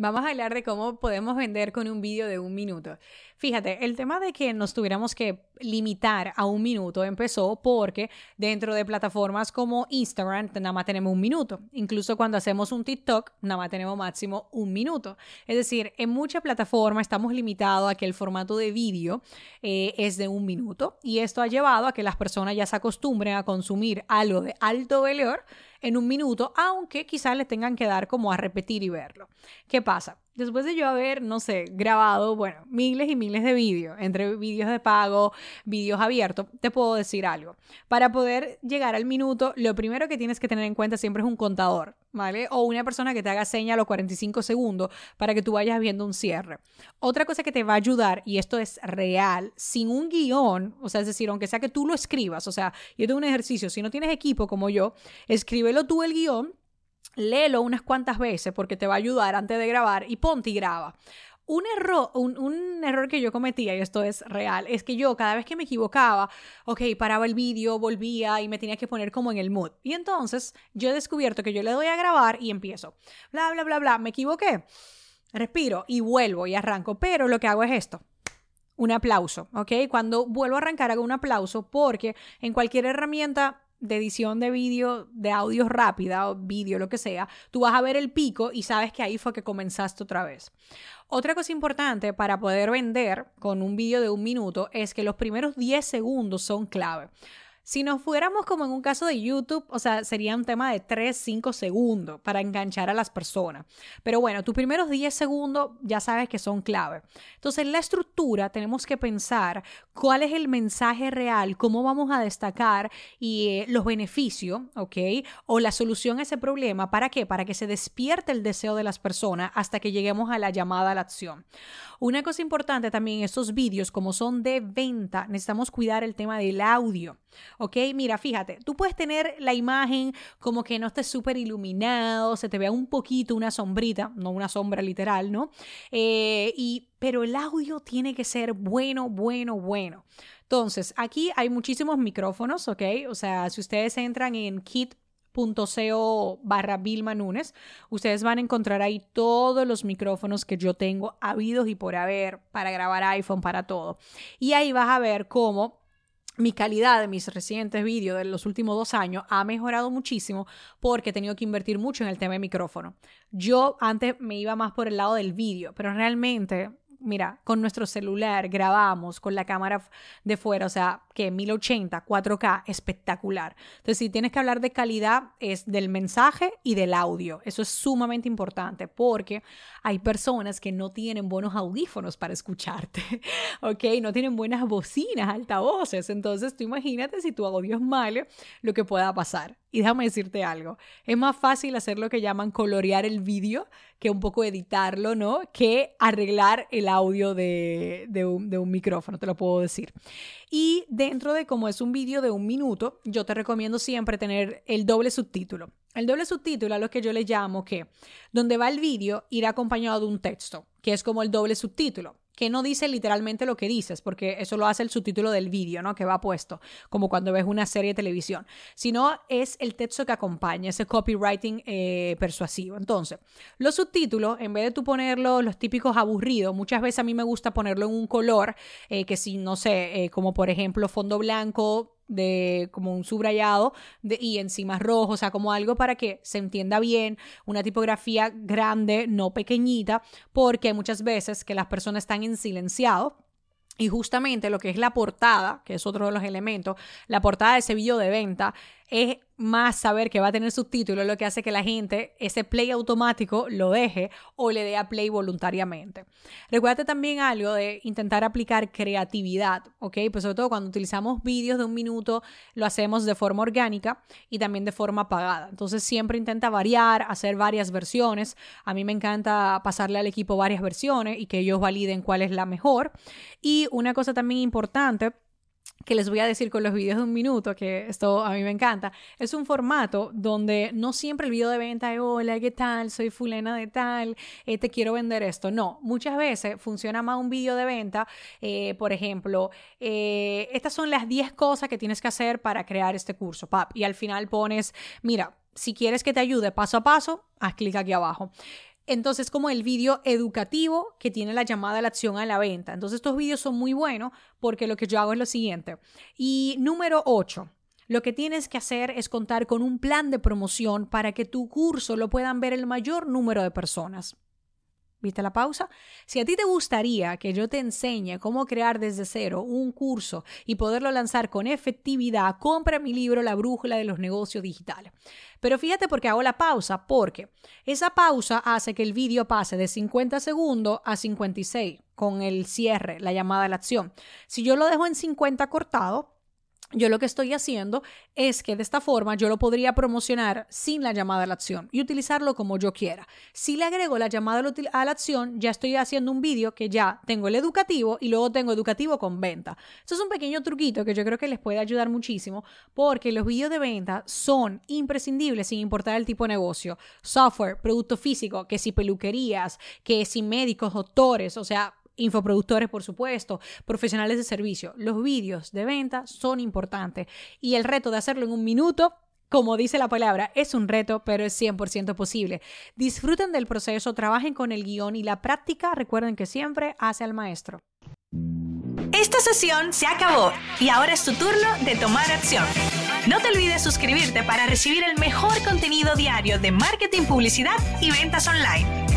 Vamos a hablar de cómo podemos vender con un vídeo de un minuto. Fíjate, el tema de que nos tuviéramos que limitar a un minuto empezó porque dentro de plataformas como Instagram nada más tenemos un minuto. Incluso cuando hacemos un TikTok, nada más tenemos máximo un minuto. Es decir, en muchas plataformas estamos limitados a que el formato de vídeo eh, es de un minuto y esto ha llevado a que las personas ya se acostumbren a consumir algo de alto valor en un minuto, aunque quizás les tengan que dar como a repetir y verlo. ¿Qué pasa? Después de yo haber, no sé, grabado, bueno, miles y miles de vídeos, entre vídeos de pago, vídeos abiertos, te puedo decir algo. Para poder llegar al minuto, lo primero que tienes que tener en cuenta siempre es un contador, ¿vale? O una persona que te haga seña a los 45 segundos para que tú vayas viendo un cierre. Otra cosa que te va a ayudar, y esto es real, sin un guion, o sea, es decir, aunque sea que tú lo escribas, o sea, yo tengo un ejercicio, si no tienes equipo como yo, escríbelo tú el guion léelo unas cuantas veces porque te va a ayudar antes de grabar y ponte y graba. Un error, un, error que yo cometía, y esto es real, es que yo cada vez que me equivocaba, ok, paraba el vídeo, volvía y me tenía que poner como en el mood. Y entonces yo he descubierto que yo le doy a grabar y empiezo, bla, bla, bla, bla, me equivoqué, respiro y vuelvo y arranco, pero lo que hago es esto. Un aplauso, ¿ok? Cuando vuelvo a arrancar hago un aplauso porque en cualquier herramienta de edición de vídeo, de audio rápida o vídeo, lo que sea, tú vas a ver el pico y sabes que ahí fue que comenzaste otra vez. Otra cosa importante para poder vender con un vídeo de un minuto es que los primeros 10 segundos son clave. Si nos fuéramos como en un caso de YouTube, o sea, sería un tema de 3, 5 segundos para enganchar a las personas. Pero bueno, tus primeros 10 segundos ya sabes que son clave. Entonces, en la estructura tenemos que pensar cuál es el mensaje real, cómo vamos a destacar y eh, los beneficios, ¿ok? O la solución a ese problema. ¿Para qué? Para que se despierte el deseo de las personas hasta que lleguemos a la llamada a la acción. Una cosa importante también, estos vídeos, como son de venta, necesitamos cuidar el tema del audio. ¿Ok? Mira, fíjate, tú puedes tener la imagen como que no esté súper iluminado, se te vea un poquito una sombrita, no una sombra literal, ¿no? Eh, y, pero el audio tiene que ser bueno, bueno, bueno. Entonces, aquí hay muchísimos micrófonos, ¿ok? O sea, si ustedes entran en kit .co barra Vilma Nunes. Ustedes van a encontrar ahí todos los micrófonos que yo tengo habidos y por haber para grabar iPhone, para todo. Y ahí vas a ver cómo mi calidad de mis recientes vídeos de los últimos dos años ha mejorado muchísimo porque he tenido que invertir mucho en el tema de micrófono. Yo antes me iba más por el lado del vídeo, pero realmente mira, con nuestro celular grabamos con la cámara de fuera, o sea, que 1080, 4K, espectacular. Entonces, si tienes que hablar de calidad, es del mensaje y del audio. Eso es sumamente importante porque hay personas que no tienen buenos audífonos para escucharte, ¿ok? No tienen buenas bocinas, altavoces. Entonces, tú imagínate si tu audio es malo, lo que pueda pasar. Y déjame decirte algo, es más fácil hacer lo que llaman colorear el vídeo que un poco editarlo, ¿no? Que arreglar el audio de, de, un, micrófono, te lo puedo decir. Y dentro de como es un vídeo de un minuto, yo te recomiendo siempre tener el doble subtítulo. El doble subtítulo a lo que yo le llamo que donde va el vídeo irá acompañado de un texto, que es como el doble subtítulo que no dice literalmente lo que dices, porque eso lo hace el subtítulo del vídeo, ¿no? Que va puesto, como cuando ves una serie de televisión, sino es el texto que acompaña, ese copywriting eh, persuasivo. Entonces, los subtítulos, en vez de tú ponerlos los típicos aburridos, muchas veces a mí me gusta ponerlo en un color, eh, que si, no sé, eh, como por ejemplo fondo blanco, de como un subrayado de, y encima rojo, o sea, como algo para que se entienda bien, una tipografía grande, no pequeñita, porque muchas veces que las personas están en silenciado. Y justamente lo que es la portada, que es otro de los elementos, la portada de ese video de venta es más saber que va a tener subtítulos lo que hace que la gente ese play automático lo deje o le dé a play voluntariamente. Recuerda también algo de intentar aplicar creatividad, ¿ok? Pues sobre todo cuando utilizamos vídeos de un minuto, lo hacemos de forma orgánica y también de forma pagada. Entonces siempre intenta variar, hacer varias versiones. A mí me encanta pasarle al equipo varias versiones y que ellos validen cuál es la mejor. Y una cosa también importante que les voy a decir con los videos de un minuto, que esto a mí me encanta, es un formato donde no siempre el video de venta es, hola, ¿qué tal? Soy fulena de tal, eh, te quiero vender esto. No, muchas veces funciona más un video de venta, eh, por ejemplo, eh, estas son las 10 cosas que tienes que hacer para crear este curso, pap, y al final pones, mira, si quieres que te ayude paso a paso, haz clic aquí abajo. Entonces, como el vídeo educativo que tiene la llamada a la acción a la venta. Entonces, estos vídeos son muy buenos porque lo que yo hago es lo siguiente. Y número 8. Lo que tienes que hacer es contar con un plan de promoción para que tu curso lo puedan ver el mayor número de personas. ¿Viste la pausa? Si a ti te gustaría que yo te enseñe cómo crear desde cero un curso y poderlo lanzar con efectividad, compra mi libro La Brújula de los Negocios Digitales. Pero fíjate por qué hago la pausa, porque esa pausa hace que el vídeo pase de 50 segundos a 56 con el cierre, la llamada a la acción. Si yo lo dejo en 50 cortado, yo lo que estoy haciendo es que de esta forma yo lo podría promocionar sin la llamada a la acción y utilizarlo como yo quiera. Si le agrego la llamada a la acción, ya estoy haciendo un vídeo que ya tengo el educativo y luego tengo educativo con venta. Esto es un pequeño truquito que yo creo que les puede ayudar muchísimo porque los vídeos de venta son imprescindibles sin importar el tipo de negocio. Software, producto físico, que si peluquerías, que si médicos, doctores, o sea, infoproductores, por supuesto, profesionales de servicio. Los vídeos de venta son importantes y el reto de hacerlo en un minuto como dice la palabra, es un reto, pero es 100% posible. Disfruten del proceso, trabajen con el guion y la práctica, recuerden que siempre hace al maestro. Esta sesión se acabó y ahora es tu turno de tomar acción. No te olvides suscribirte para recibir el mejor contenido diario de marketing, publicidad y ventas online.